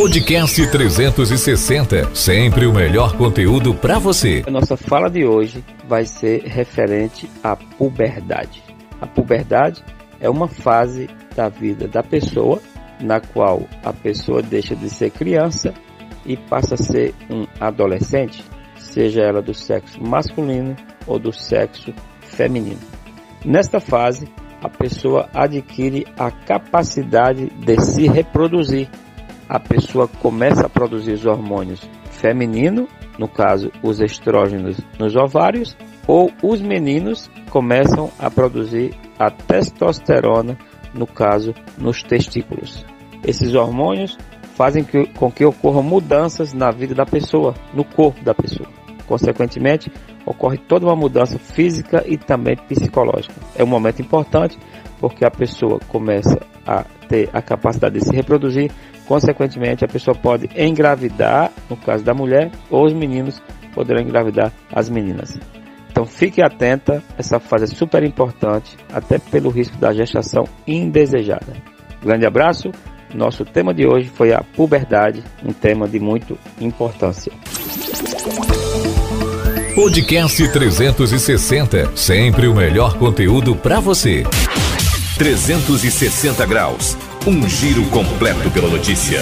Podcast 360, sempre o melhor conteúdo para você. A nossa fala de hoje vai ser referente à puberdade. A puberdade é uma fase da vida da pessoa na qual a pessoa deixa de ser criança e passa a ser um adolescente, seja ela do sexo masculino ou do sexo feminino. Nesta fase, a pessoa adquire a capacidade de se reproduzir a pessoa começa a produzir os hormônios feminino, no caso os estrógenos nos ovários, ou os meninos começam a produzir a testosterona, no caso nos testículos. Esses hormônios fazem com que ocorram mudanças na vida da pessoa, no corpo da pessoa. Consequentemente, ocorre toda uma mudança física e também psicológica. É um momento importante porque a pessoa começa a ter a capacidade de se reproduzir, consequentemente a pessoa pode engravidar, no caso da mulher, ou os meninos poderão engravidar as meninas. Então fique atenta, essa fase é super importante, até pelo risco da gestação indesejada. Grande abraço. Nosso tema de hoje foi a puberdade, um tema de muito importância. Podcast 360, sempre o melhor conteúdo para você. 360 graus, um giro completo pela notícia.